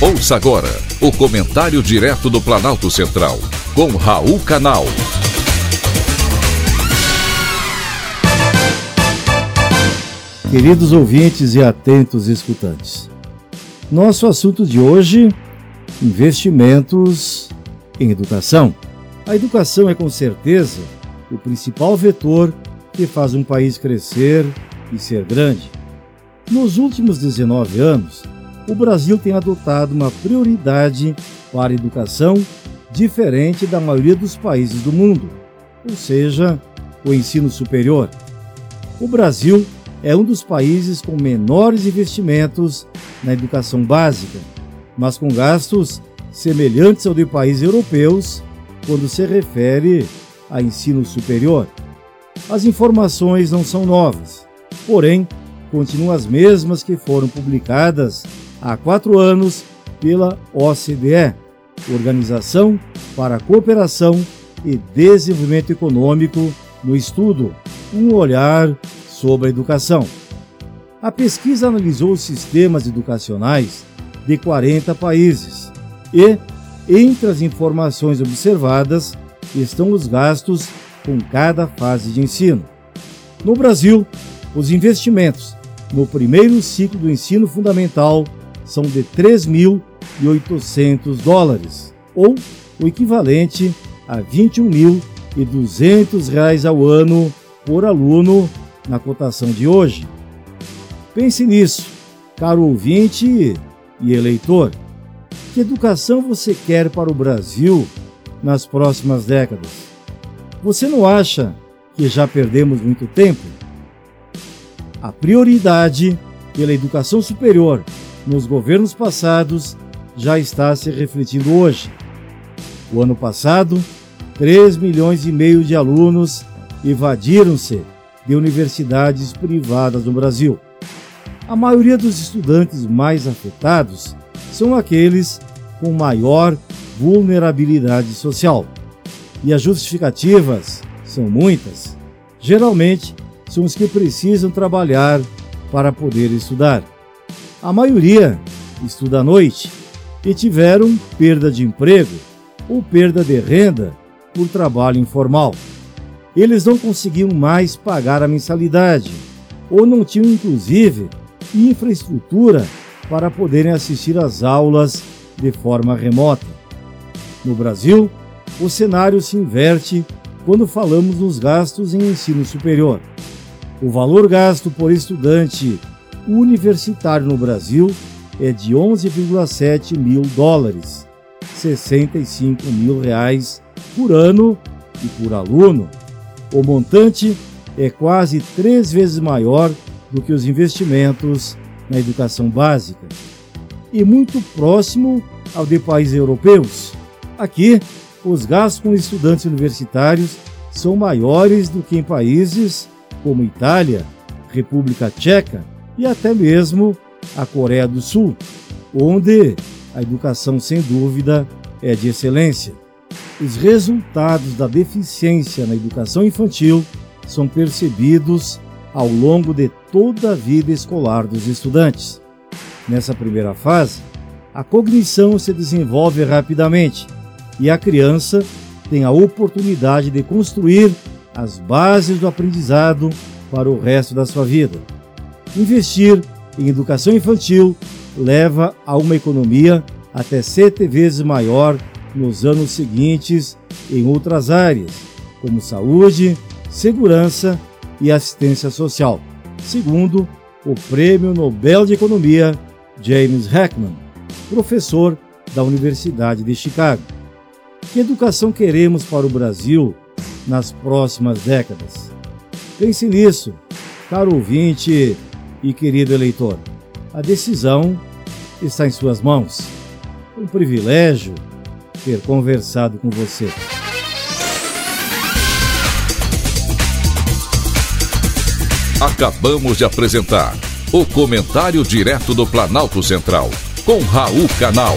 Ouça agora o comentário direto do Planalto Central, com Raul Canal. Queridos ouvintes e atentos escutantes, nosso assunto de hoje: investimentos em educação. A educação é com certeza o principal vetor que faz um país crescer e ser grande. Nos últimos 19 anos, o Brasil tem adotado uma prioridade para a educação diferente da maioria dos países do mundo, ou seja, o ensino superior. O Brasil é um dos países com menores investimentos na educação básica, mas com gastos semelhantes ao de países europeus quando se refere a ensino superior. As informações não são novas, porém, continuam as mesmas que foram publicadas há quatro anos pela OCDE, Organização para a Cooperação e Desenvolvimento Econômico, no estudo Um Olhar sobre a Educação. A pesquisa analisou os sistemas educacionais de 40 países e, entre as informações observadas, estão os gastos com cada fase de ensino. No Brasil, os investimentos no primeiro ciclo do ensino fundamental são de 3.800 dólares, ou o equivalente a R$ 21.200 ao ano por aluno na cotação de hoje. Pense nisso, caro ouvinte e eleitor. Que educação você quer para o Brasil nas próximas décadas? Você não acha que já perdemos muito tempo? A prioridade pela educação superior nos governos passados já está se refletindo hoje. O ano passado, 3 milhões e meio de alunos evadiram-se de universidades privadas no Brasil. A maioria dos estudantes mais afetados são aqueles com maior vulnerabilidade social. E as justificativas são muitas. Geralmente, são os que precisam trabalhar para poder estudar. A maioria estuda à noite e tiveram perda de emprego ou perda de renda por trabalho informal. Eles não conseguiam mais pagar a mensalidade ou não tinham, inclusive, infraestrutura para poderem assistir às aulas de forma remota. No Brasil, o cenário se inverte quando falamos nos gastos em ensino superior. O valor gasto por estudante universitário no Brasil é de 11,7 mil dólares, 65 mil reais por ano e por aluno. O montante é quase três vezes maior do que os investimentos na educação básica e muito próximo ao de países europeus. Aqui, os gastos com estudantes universitários são maiores do que em países como Itália, República Tcheca e até mesmo a Coreia do Sul, onde a educação, sem dúvida, é de excelência. Os resultados da deficiência na educação infantil são percebidos ao longo de toda a vida escolar dos estudantes. Nessa primeira fase, a cognição se desenvolve rapidamente e a criança tem a oportunidade de construir as bases do aprendizado para o resto da sua vida. Investir em educação infantil leva a uma economia até sete vezes maior nos anos seguintes em outras áreas, como saúde, segurança e assistência social, segundo o Prêmio Nobel de Economia James Heckman, professor da Universidade de Chicago. Que educação queremos para o Brasil nas próximas décadas? Pense nisso, caro ouvinte e querido eleitor. A decisão está em suas mãos. Um privilégio ter conversado com você. Acabamos de apresentar o Comentário Direto do Planalto Central, com Raul Canal.